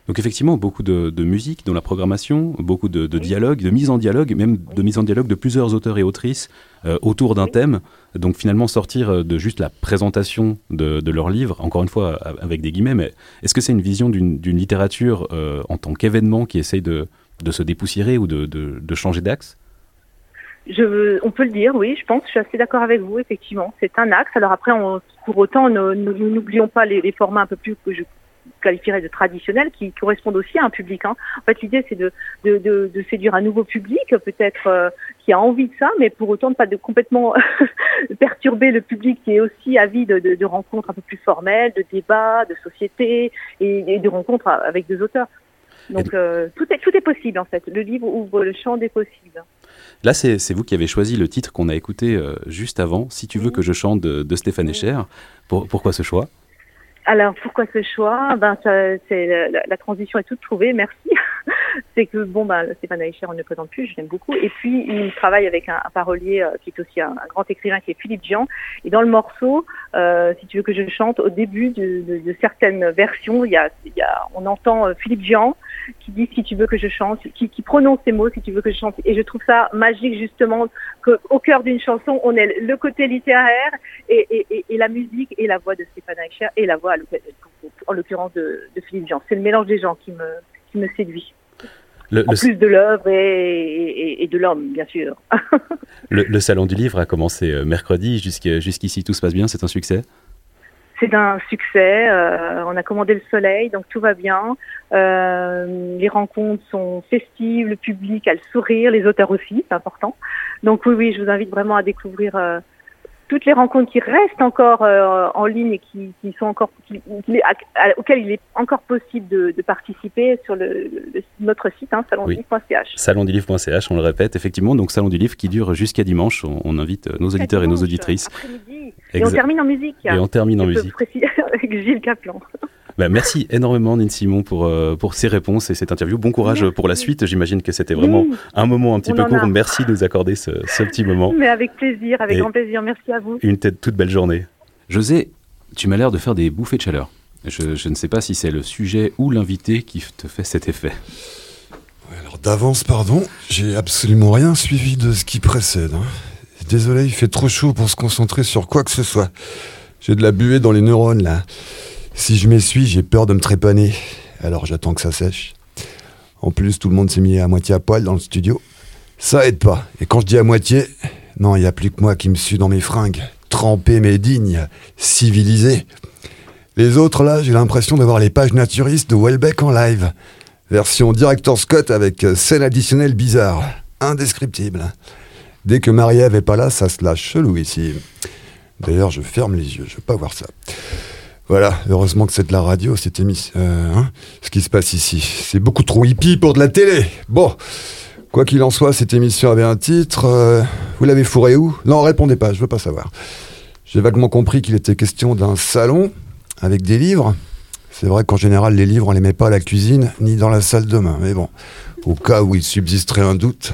Donc effectivement, beaucoup de, musique dans la programmation, beaucoup de, de dialogue, de mise en dialogue, même de mise en dialogue de plusieurs auteurs et autrices euh, autour d'un thème. Donc finalement sortir euh, de juste la présentation de, leur livre, encore une fois avec des guillemets, mais est-ce que c'est une vision d'une littérature euh, en tant qu'événement qui essaye de, se dépoussiérer ou de, changer d'axe? Je, on peut le dire, oui, je pense, je suis assez d'accord avec vous, effectivement. C'est un axe. Alors après, on, pour autant, n'oublions pas les, les, formats un peu plus que je qualifierais de traditionnels qui correspondent aussi à un public. Hein. En fait, l'idée c'est de, de, de, de, séduire un nouveau public, peut-être euh, qui a envie de ça, mais pour autant de pas de complètement perturber le public qui est aussi avide de, de, rencontres un peu plus formelles, de débats, de société et, de rencontres avec des auteurs. Donc euh, tout, est, tout est possible en fait. Le livre ouvre le champ des possibles. Là, c'est vous qui avez choisi le titre qu'on a écouté euh, juste avant, Si tu veux que je chante de, de Stéphane Echer. Pour, pourquoi ce choix? Alors pourquoi ce choix? Ben c'est la, la, transition est toute trouvée, merci. c'est que bon, ben, Stéphane Eicher, on ne présente plus, je l'aime beaucoup. Et puis, il travaille avec un, parolier euh, qui est aussi un, grand écrivain, qui est Philippe Jean. Et dans le morceau, euh, si tu veux que je chante, au début de, certaines versions, il y a, on entend euh, Philippe Jean qui dit si tu veux que je chante, qui, prononce ces mots si tu veux que je chante. Et je trouve ça magique justement qu'au cœur d'une chanson, on ait le côté littéraire et, la musique et la voix de Stéphane Eicher et la voix, en l'occurrence, de, de Philippe Jean. C'est le mélange des gens qui me, qui me séduit. Le, en plus de l'œuvre et, et, de l'homme, bien sûr. le, le, Salon du Livre a commencé euh, mercredi. Jusqu'ici, tout se passe bien C'est un succès? C'est un succès. Euh, on a commandé le soleil, donc tout va bien. Euh, les rencontres sont festives, le public a le sourire, les auteurs aussi, c'est important. Donc oui, oui, je vous invite vraiment à découvrir euh, toutes les rencontres qui restent encore euh, en ligne et qui, qui sont encore qui, auxquelles il est encore possible de, de participer sur le, notre site hein, salondulivre.ch. Salondulivre.ch, on le répète effectivement. Donc salon du livre qui dure jusqu'à dimanche. On, invite nos auditeurs et nos auditrices. Et on termine en musique. Et on termine en musique. avec Gilles Caplan. Bah, merci énormément, Nine Simon, pour, euh, pour ces réponses et cette interview. Bon courage pour la suite. J'imagine que c'était vraiment un moment un petit peu court. Merci de nous accorder ce, ce, petit moment. Mais avec plaisir, avec grand plaisir. Merci à vous. Une tête toute belle journée. José, tu m'as l'air de faire des bouffées de chaleur. Je, je ne sais pas si c'est le sujet ou l'invité qui te fait cet effet. Alors d'avance, pardon, j'ai absolument rien suivi de ce qui précède. Hein. Désolé, il fait trop chaud pour se concentrer sur quoi que ce soit. J'ai de la buée dans les neurones là. Si je m'essuie, j'ai peur de me trépaner. Alors j'attends que ça sèche. En plus, tout le monde s'est mis à moitié à poil dans le studio. Ça aide pas. Et quand je dis à moitié, non, il n'y a plus que moi qui me suis dans mes fringues. Trempé mais digne, civilisé. Les autres là, j'ai l'impression d'avoir les pages naturistes de Welbeck en live. Version Director Scott avec scène additionnelle bizarre. Indescriptible. Dès que Marie-Ève est pas là, ça se lâche chelou ici. D'ailleurs, je ferme les yeux, je veux pas voir ça. Voilà, heureusement que c'est de la radio, cette émission. Euh, hein, ce qui se passe ici. C'est beaucoup trop hippie pour de la télé. Bon, quoi qu'il en soit, cette émission avait un titre. Euh, vous l'avez fourré où? Non, répondez pas, je veux pas savoir. J'ai vaguement compris qu'il était question d'un salon avec des livres. C'est vrai qu'en général, les livres, on les met pas à la cuisine ni dans la salle de bain. Mais bon, au cas où il subsisterait un doute.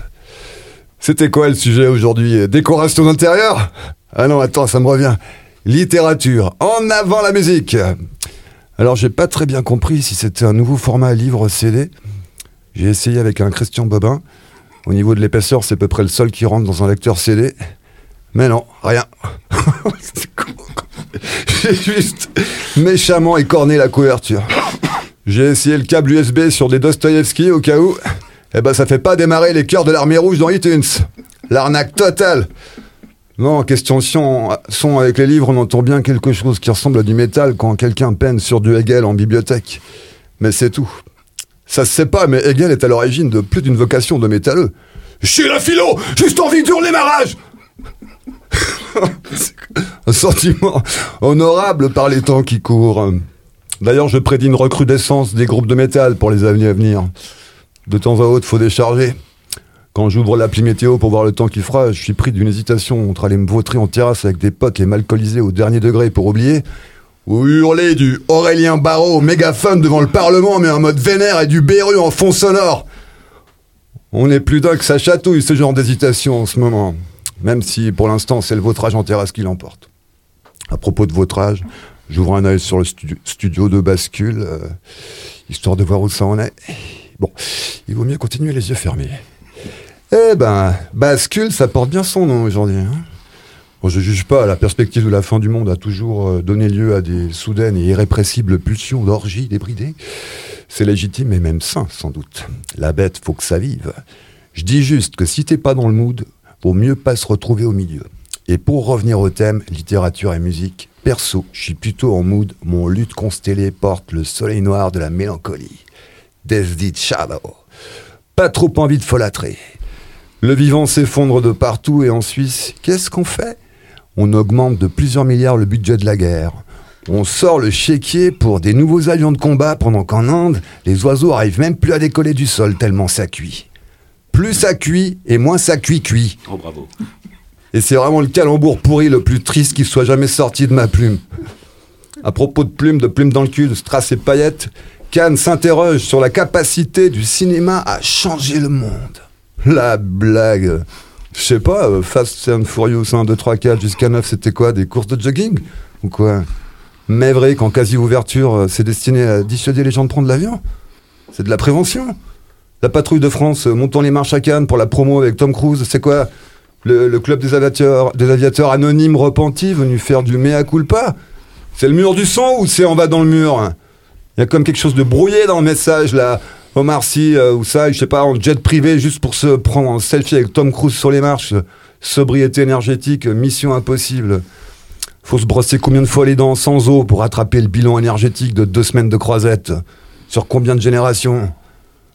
C'était quoi le sujet aujourd'hui? Décoration d'intérieur? Ah non, attends, ça me revient. Littérature, en avant la musique Alors j'ai pas très bien compris si c'était un nouveau format livre CD. J'ai essayé avec un Christian Bobin. Au niveau de l'épaisseur, c'est à peu près le seul qui rentre dans un lecteur CD. Mais non, rien. J'ai juste méchamment écorné la couverture. J'ai essayé le câble USB sur des Dostoïevski au cas où. Eh ben ça fait pas démarrer les cœurs de l'armée rouge dans iTunes. L'arnaque totale. Non, question son, avec les livres, on entend bien quelque chose qui ressemble à du métal quand quelqu'un peine sur du Hegel en bibliothèque. Mais c'est tout. Ça se sait pas, mais Hegel est à l'origine de plus d'une vocation de métalleux. Chez la philo, juste envie d'hurler ma rage Un sentiment honorable par les temps qui courent. D'ailleurs, je prédis une recrudescence des groupes de métal pour les années à venir. De temps à autre, faut décharger. Quand j'ouvre l'appli météo pour voir le temps qu'il fera, je suis pris d'une hésitation entre aller me vautrer en terrasse avec des potes et m'alcooliser au dernier degré pour oublier, ou hurler du Aurélien Barrault mégaphone devant le Parlement mais en mode vénère et du Béru en fond sonore. On est plus d'un que ça chatouille ce genre d'hésitation en ce moment, même si pour l'instant c'est le vautrage en terrasse qui l'emporte. À propos de vautrage, j'ouvre un œil sur le studio de bascule, euh, histoire de voir où ça en est. Bon, il vaut mieux continuer les yeux fermés. Eh ben, bascule, ça porte bien son nom aujourd'hui. Hein. bon, je juge pas, la perspective de la fin du monde a toujours euh, donné lieu à des soudaines et irrépressibles pulsions d'orgie débridées. C'est légitime et même sain, sans doute. La bête, faut que ça vive. Je dis juste que si t'es pas dans le mood, vaut mieux pas se retrouver au milieu. Et pour revenir au thème, littérature et musique, perso, je suis plutôt en mood, mon lutte constellé porte le soleil noir de la mélancolie. Death Shadow. Pas trop envie de folâtrer. Le vivant s'effondre de partout et en Suisse, qu'est-ce qu'on fait? On augmente de plusieurs milliards le budget de la guerre. On sort le chéquier pour des nouveaux avions de combat pendant qu'en Inde, les oiseaux arrivent même plus à décoller du sol tellement ça cuit. Plus ça cuit et moins ça cuit cuit. Oh bravo. Et c'est vraiment le calembour pourri le plus triste qui soit jamais sorti de ma plume. À propos de plumes, de plumes dans le cul, de strass et paillettes, Cannes s'interroge sur la capacité du cinéma à changer le monde. La blague. Je sais pas, euh, Fast and Furious 1, 2, 3, 4 jusqu'à 9, c'était quoi Des courses de jogging Ou quoi? Mais vrai qu'en quasi-ouverture, euh, c'est destiné à dissuader les gens de prendre l'avion C'est de la prévention. La patrouille de France, euh, montons les marches à Cannes pour la promo avec Tom Cruise, c'est quoi? Le, club des aviateurs, des aviateurs anonymes repentis venus faire du mea culpa C'est le mur du sang ou c'est en bas dans le mur? Il y a comme quelque chose de brouillé dans le message là. Omar Sy euh, ou ça, je sais pas, en jet privé juste pour se prendre en selfie avec Tom Cruise sur les marches. Sobriété énergétique, mission impossible. Faut se brosser combien de fois les dents sans eau pour rattraper le bilan énergétique de deux semaines de croisette Sur combien de générations?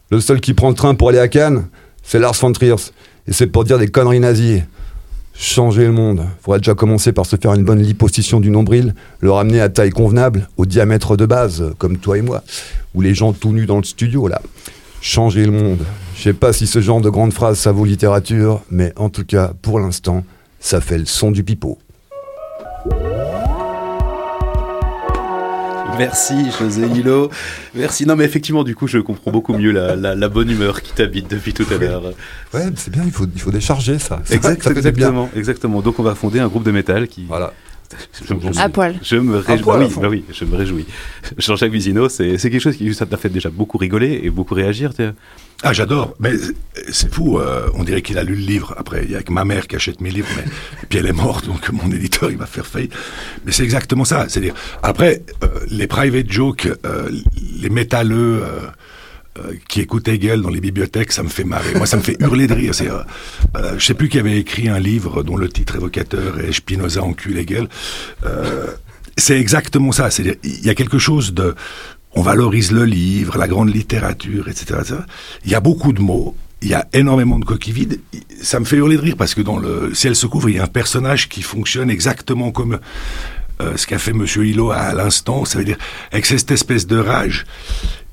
Le seul qui prend le train pour aller à Cannes, c'est Lars von Trier. Et c'est pour dire des conneries nazies. Changer le monde. Faudrait déjà commencer par se faire une bonne liposuction du nombril, le ramener à taille convenable, au diamètre de base, comme toi et moi, ou les gens tout nus dans le studio là. Changer le monde. Je sais pas si ce genre de grande phrase ça vaut littérature, mais en tout cas, pour l'instant, ça fait le son du pipeau. Merci José Hilo. Merci. Non mais effectivement, du coup, je comprends beaucoup mieux la, bonne humeur qui t'habite depuis tout à l'heure. Ouais, c'est bien, il faut, il faut décharger ça. exactement, exactement. Donc on va fonder un groupe de métal qui... Voilà. Je, à poil. Je me réjouis. Bah oui, bah oui, je me réjouis. Jean-Jacques Vizino, c'est quelque chose qui ça t'a fait déjà beaucoup rigoler et beaucoup réagir. Ah, j'adore. Mais c'est fou. Euh, on dirait qu'il a lu le livre. Après, il y a que ma mère qui achète mes livres. Mais, et puis elle est morte, donc mon éditeur, il va faire faillite. Mais c'est exactement ça. C'est-à-dire, après, euh, les private jokes, euh, les métalleux qui écoutent Hegel dans les bibliothèques, ça me fait marrer. Moi, ça me fait hurler de rire. C'est, je sais plus qui avait écrit un livre dont le titre évocateur est Spinoza encule Hegel. c'est exactement ça. C'est-à-dire, il y a quelque chose de on valorise le livre, la grande littérature, etc., Il y a beaucoup de mots, il y a énormément de coquilles vides. Ça me fait hurler de rire parce que dans le ciel se couvre, il y a un personnage qui fonctionne exactement comme euh, ce qu'a fait Monsieur Hilo à, l'instant. Ça veut dire avec cette espèce de rage.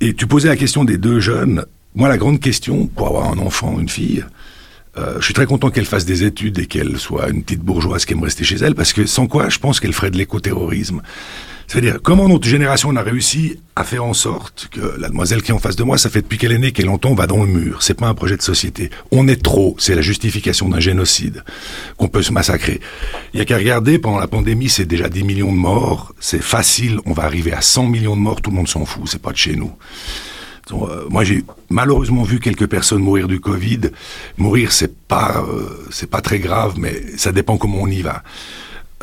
Et tu posais la question des deux jeunes. Moi, la grande question pour avoir un enfant, une fille. Euh, je suis très content qu'elle fasse des études et qu'elle soit une petite bourgeoise qui aime rester chez elle, parce que sans quoi, je pense qu'elle ferait de l'écoterrorisme. C'est-à-dire, comment notre génération a réussi à faire en sorte que la demoiselle qui est en face de moi, ça fait depuis qu'elle est née qu'elle entend, va dans le mur. C'est pas un projet de société. On est trop. C'est la justification d'un génocide qu'on peut se massacrer. Il y a qu'à regarder, pendant la pandémie, c'est déjà 10 millions de morts. C'est facile. On va arriver à 100 millions de morts. Tout le monde s'en fout. C'est pas de chez nous. Euh, moi, j'ai malheureusement vu quelques personnes mourir du Covid. Mourir, c'est pas, euh, c'est pas très grave, mais ça dépend comment on y va.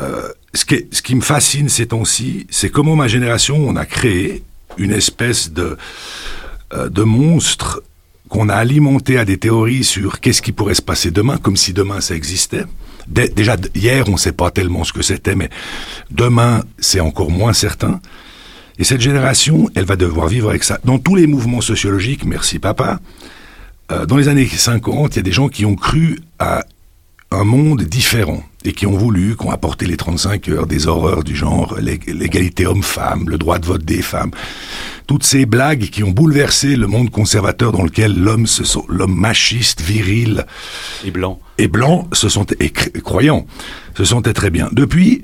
Euh, ce, qui me fascine ces temps-ci, c'est comment ma génération, on a créé une espèce de, euh, de monstre qu'on a alimenté à des théories sur qu'est-ce qui pourrait se passer demain, comme si demain ça existait. déjà, hier, on ne sait pas tellement ce que c'était, mais demain, c'est encore moins certain. Et cette génération, elle va devoir vivre avec ça. Dans tous les mouvements sociologiques, merci papa, euh, dans les années 50, il y a des gens qui ont cru à un monde différent et qui ont voulu, qu'on apporté les 35 heures, des horreurs du genre l'égalité homme-femme, le droit de vote des femmes, toutes ces blagues qui ont bouleversé le monde conservateur dans lequel l'homme se sont, l'homme machiste, viril et blanc. et blanc se sont et croyants. Se sentait très bien. Depuis,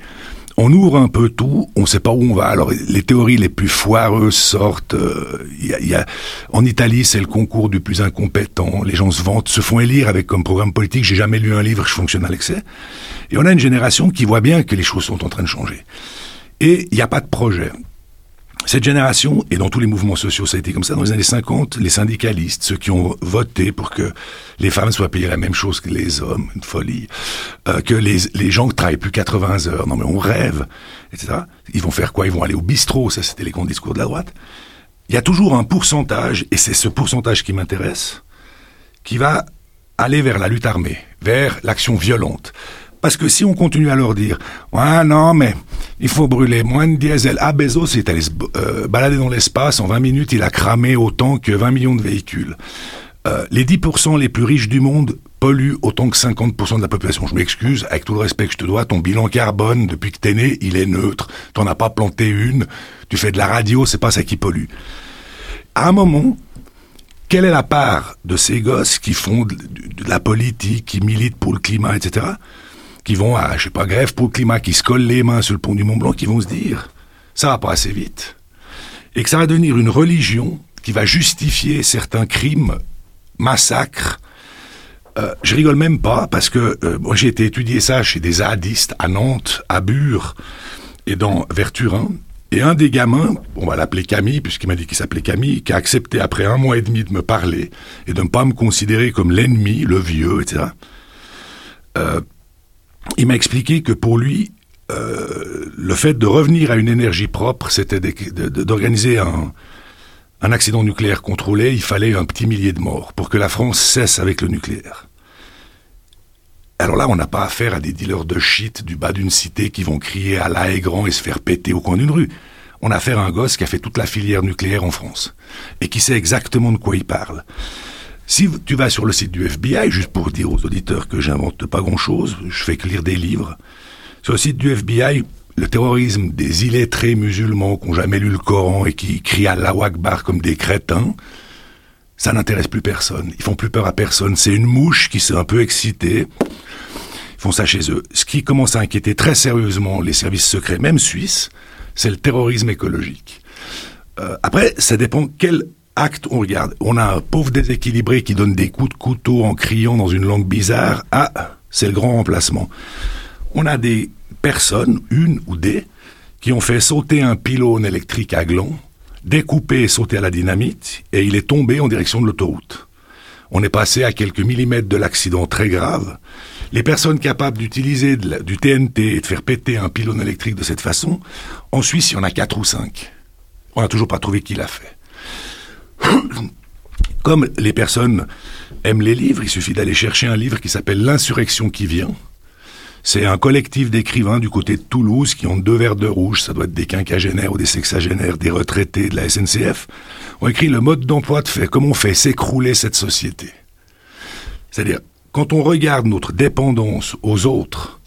on ouvre un peu tout, on ne sait pas où on va. Alors les théories les plus foireuses sortent. Euh, y a, en Italie, c'est le concours du plus incompétent. Les gens se vantent, se font élire avec comme programme politique. J'ai jamais lu un livre, je fonctionne à l'excès. Et on a une génération qui voit bien que les choses sont en train de changer. Et il n'y a pas de projet. Cette génération, et dans tous les mouvements sociaux, ça a été comme ça, dans les années 50, les syndicalistes, ceux qui ont voté pour que les femmes soient payées la même chose que les hommes, une folie, euh, que les, les gens ne travaillent plus 80 heures, non mais on rêve, etc. Ils vont faire quoi? Ils vont aller au bistrot, ça c'était les grands discours de la droite. Il y a toujours un pourcentage, et c'est ce pourcentage qui m'intéresse, qui va aller vers la lutte armée, vers l'action violente. Parce que si on continue à leur dire, ah non, mais il faut brûler moins de diesel. Ah, Bezos est allé se euh, balader dans l'espace, en 20 minutes, il a cramé autant que 20 millions de véhicules. Euh, les 10% les plus riches du monde polluent autant que 50% de la population. Je m'excuse, avec tout le respect que je te dois, ton bilan carbone, depuis que t'es né, il est neutre. T'en as pas planté une, tu fais de la radio, c'est pas ça qui pollue. À un moment, quelle est la part de ces gosses qui font de la politique, qui militent pour le climat, etc., qui vont à, je sais pas, grève pour le climat, qui se collent les mains sur le pont du Mont Blanc, qui vont se dire, ça va pas assez vite. et que ça va devenir une religion qui va justifier certains crimes, massacres. Euh, je rigole même pas parce que euh, moi j'ai été étudier ça chez des zadistes à Nantes, à Bure et dans Verturin. Et un des gamins, on va l'appeler Camille, puisqu'il m'a dit qu'il s'appelait Camille, qui a accepté après un mois et demi de me parler et de ne pas me considérer comme l'ennemi, le vieux, etc. Euh, il m'a expliqué que pour lui, euh, le fait de revenir à une énergie propre, c'était d'organiser un, accident nucléaire contrôlé, il fallait un petit millier de morts pour que la France cesse avec le nucléaire. Alors là, on n'a pas affaire à des dealers de shit du bas d'une cité qui vont crier à la et se faire péter au coin d'une rue. On a affaire à un gosse qui a fait toute la filière nucléaire en France et qui sait exactement de quoi il parle. Si tu vas sur le site du FBI, juste pour dire aux auditeurs que j'invente pas grand-chose, je fais que lire des livres, sur le site du FBI, le terrorisme des illettrés musulmans qui n'ont jamais lu le Coran et qui crient à Akbar comme des crétins, ça n'intéresse plus personne. Ils font plus peur à personne. C'est une mouche qui s'est un peu excitée. Ils font ça chez eux. Ce qui commence à inquiéter très sérieusement les services secrets, même suisses, c'est le terrorisme écologique. Euh, après, ça dépend quel acte on regarde. On a un pauvre déséquilibré qui donne des coups de couteau en criant dans une langue bizarre. Ah, c'est le grand remplacement. On a des personnes, une ou des, qui ont fait sauter un pylône électrique à gland, découpé et sauté à la dynamite, et il est tombé en direction de l'autoroute. On est passé à quelques millimètres de l'accident très grave. Les personnes capables d'utiliser du TNT et de faire péter un pylône électrique de cette façon, en Suisse, il y en a quatre ou cinq. On n'a toujours pas trouvé qui l'a fait. Comme les personnes aiment les livres, il suffit d'aller chercher un livre qui s'appelle L'insurrection qui vient, c'est un collectif d'écrivains du côté de Toulouse qui ont deux verres de rouge, ça doit être des quinquagénaires ou des sexagénaires, des retraités de la SNCF, ont écrit le mode d'emploi de fait, comment on fait s'écrouler cette société. C'est-à-dire, quand on regarde notre dépendance aux autres,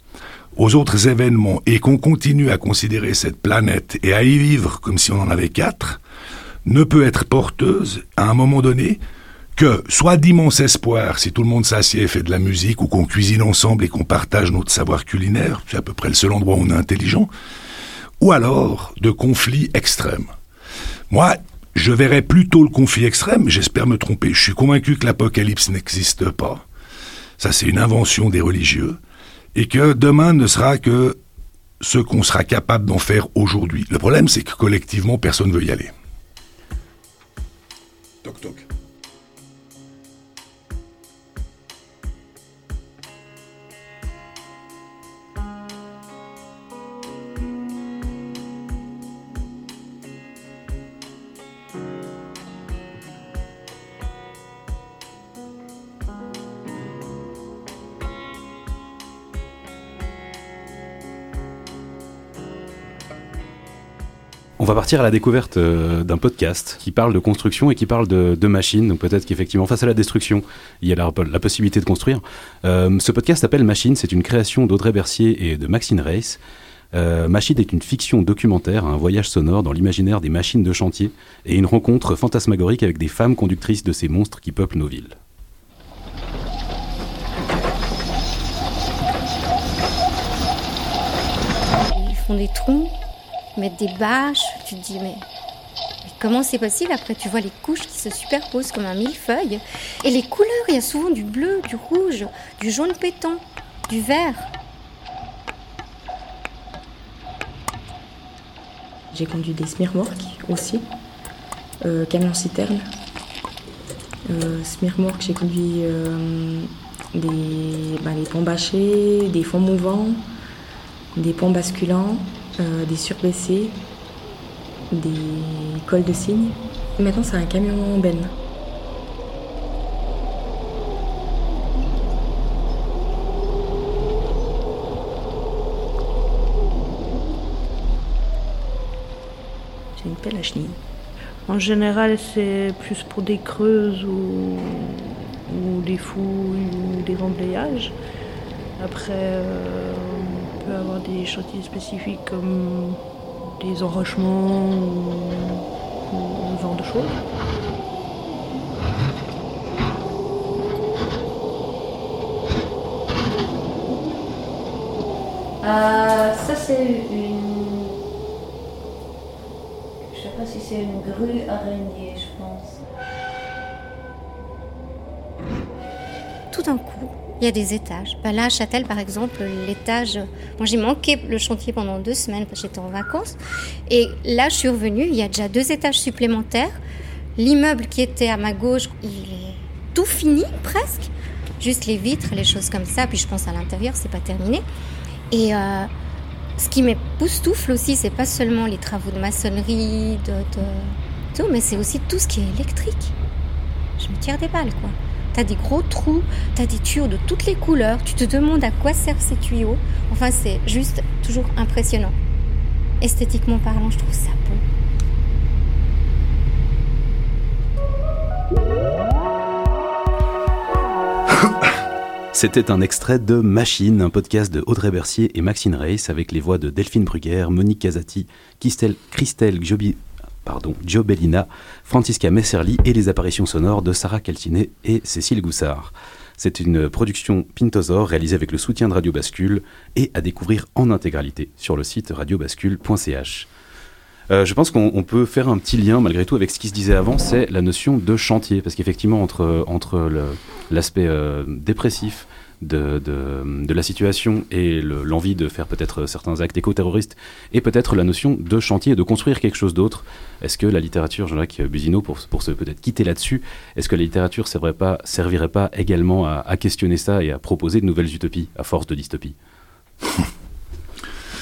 aux autres événements, et qu'on continue à considérer cette planète et à y vivre comme si on en avait quatre, ne peut être porteuse, à un moment donné, que soit d'immenses espoirs si tout le monde s'assied et fait de la musique ou qu'on cuisine ensemble et qu'on partage notre savoir culinaire, c'est à peu près le seul endroit où on est intelligent, ou alors de conflits extrêmes. Moi, je verrais plutôt le conflit extrême, j'espère me tromper. Je suis convaincu que l'apocalypse n'existe pas. Ça, c'est une invention des religieux. Et que demain ne sera que ce qu'on sera capable d'en faire aujourd'hui. Le problème, c'est que collectivement, personne ne veut y aller. Va partir à la découverte euh, d'un podcast qui parle de construction et qui parle de, machines. Donc peut-être qu'effectivement, face à la destruction, il y a la, possibilité de construire. Euh, ce podcast s'appelle Machine. C'est une création d'Audrey Bercier et de Maxine Reiss. Euh, Machine est une fiction documentaire, un voyage sonore dans l'imaginaire des machines de chantier et une rencontre fantasmagorique avec des femmes conductrices de ces monstres qui peuplent nos villes. Ils font des troncs mettre des bâches. Tu te dis, mais, comment c'est possible Après, tu vois les couches qui se superposent comme un millefeuille. Et les couleurs, il y a souvent du bleu, du rouge, du jaune pétant, du vert. J'ai conduit des smirmorques aussi, euh, camions citernes. Euh, smirmorques, j'ai conduit euh, des, bah, ponts bâchés, des fonds mouvants, des ponts basculants, euh, des surbaissés, des cols de cygne. Maintenant, c'est un camion Ben. J'ai une pelle à chenilles. En général, c'est plus pour des creuses ou, des fouilles ou des remblayages. Après, euh, peut avoir des chantiers spécifiques comme des enrochements ou, ce genre de choses. Euh, ça c'est une... Je sais pas si c'est une grue araignée, il y a des étages. Bah là, à Châtel, par exemple, l'étage. Moi, j'ai manqué le chantier pendant deux semaines parce que j'étais en vacances. Et là, je suis revenue. Il y a déjà deux étages supplémentaires. L'immeuble qui était à ma gauche, il est tout fini presque. Juste les vitres, les choses comme ça. Puis je pense à l'intérieur, c'est pas terminé. Et euh, ce qui m'époustoufle aussi, c'est pas seulement les travaux de maçonnerie, de, tout, mais c'est aussi tout ce qui est électrique. Je me tire des balles, quoi. T'as des gros trous, t'as des tuyaux de toutes les couleurs, tu te demandes à quoi servent ces tuyaux. Enfin, c'est juste toujours impressionnant. Esthétiquement parlant, je trouve ça beau. C'était un extrait de Machine, un podcast de Audrey Bercier et Maxine Reiss avec les voix de Delphine Bruguère, Monique Casati, Christelle, Christelle pardon, Bellina, Francisca Messerli et les apparitions sonores de Sarah Caltinet et Cécile Goussard. C'est une production Pintosor réalisée avec le soutien de Radio Bascule et à découvrir en intégralité sur le site radiobascule.ch. Euh, je pense qu'on peut faire un petit lien malgré tout avec ce qui se disait avant, c'est la notion de chantier, parce qu'effectivement entre, entre l'aspect euh, dépressif de, de, la situation et l'envie de faire peut-être certains actes éco-terroristes et peut-être la notion de chantier de construire quelque chose d'autre. Est-ce que la littérature, Jean-Jacques Busino, pour, pour se peut-être quitter là-dessus, est-ce que la littérature servirait pas, servirait pas également à, à questionner ça et à proposer de nouvelles utopies à force de dystopie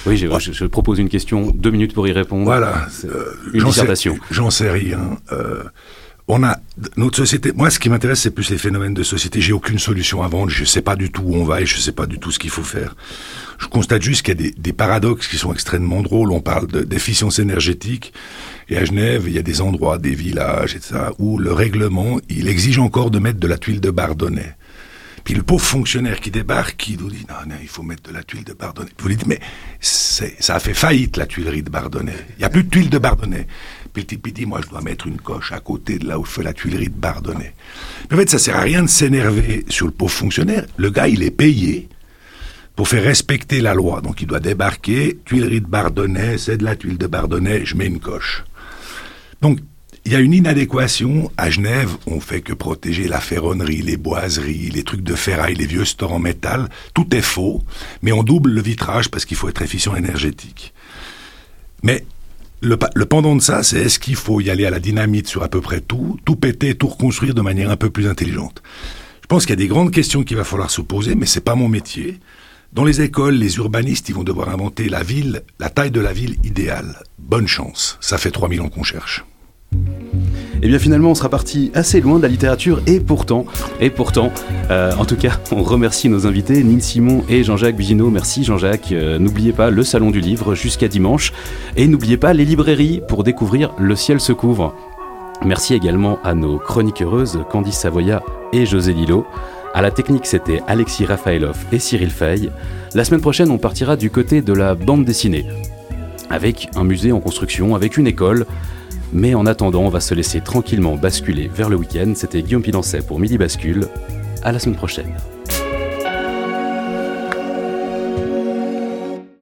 Oui, je, propose une question, deux minutes pour y répondre. Voilà. Euh, une dissertation. J'en sais rien. Euh, on a notre société. Moi, ce qui m'intéresse, c'est plus les phénomènes de société. J'ai aucune solution à vendre. Je sais pas du tout où on va et je sais pas du tout ce qu'il faut faire. Je constate juste qu'il y a des, paradoxes qui sont extrêmement drôles. On parle d'efficience énergétique et à Genève, il y a des endroits, des villages, etc., où le règlement, il exige encore de mettre de la tuile de Bardonnay. Puis le pauvre fonctionnaire qui débarque, qui nous dit non, non, il faut mettre de la tuile de Bardonnay. Vous lui dites mais ça a fait faillite la tuilerie de Bardonnay. Il n'y a plus de tuile de Bardonnay. Puis le moi je dois mettre une coche à côté de là où fait la tuilerie de Bardonnay. Mais en fait ça sert à rien de s'énerver sur le pauvre fonctionnaire. Le gars il est payé pour faire respecter la loi. Donc il doit débarquer, tuilerie de Bardonnay, c'est de la tuile de Bardonnay, je mets une coche. Donc il y a une inadéquation. À Genève, on fait que protéger la ferronnerie, les boiseries, les trucs de ferraille, les vieux stores en métal. Tout est faux, mais on double le vitrage parce qu'il faut être efficient énergétique. Mais le, pendant de ça, c'est est-ce qu'il faut y aller à la dynamite sur à peu près tout, tout péter, tout reconstruire de manière un peu plus intelligente? Je pense qu'il y a des grandes questions qu'il va falloir se poser, mais c'est pas mon métier. Dans les écoles, les urbanistes, ils vont devoir inventer la ville, la taille de la ville idéale. Bonne chance. Ça fait 3000 ans qu'on cherche. Et eh bien finalement, on sera parti assez loin de la littérature et pourtant, et pourtant, euh, en tout cas, on remercie nos invités, Nine Simon et Jean-Jacques Bugino. Merci Jean-Jacques. Euh, n'oubliez pas le Salon du Livre jusqu'à dimanche. Et n'oubliez pas les librairies pour découvrir Le ciel se couvre. Merci également à nos chroniqueuses Candice Savoya et José Lillo. À la technique, c'était Alexis Rafaelov et Cyril Fay. La semaine prochaine, on partira du côté de la bande dessinée, avec un musée en construction, avec une école, mais en attendant, on va se laisser tranquillement basculer vers le week-end. C'était Guillaume Pilancet pour Midi Bascule. À la semaine prochaine.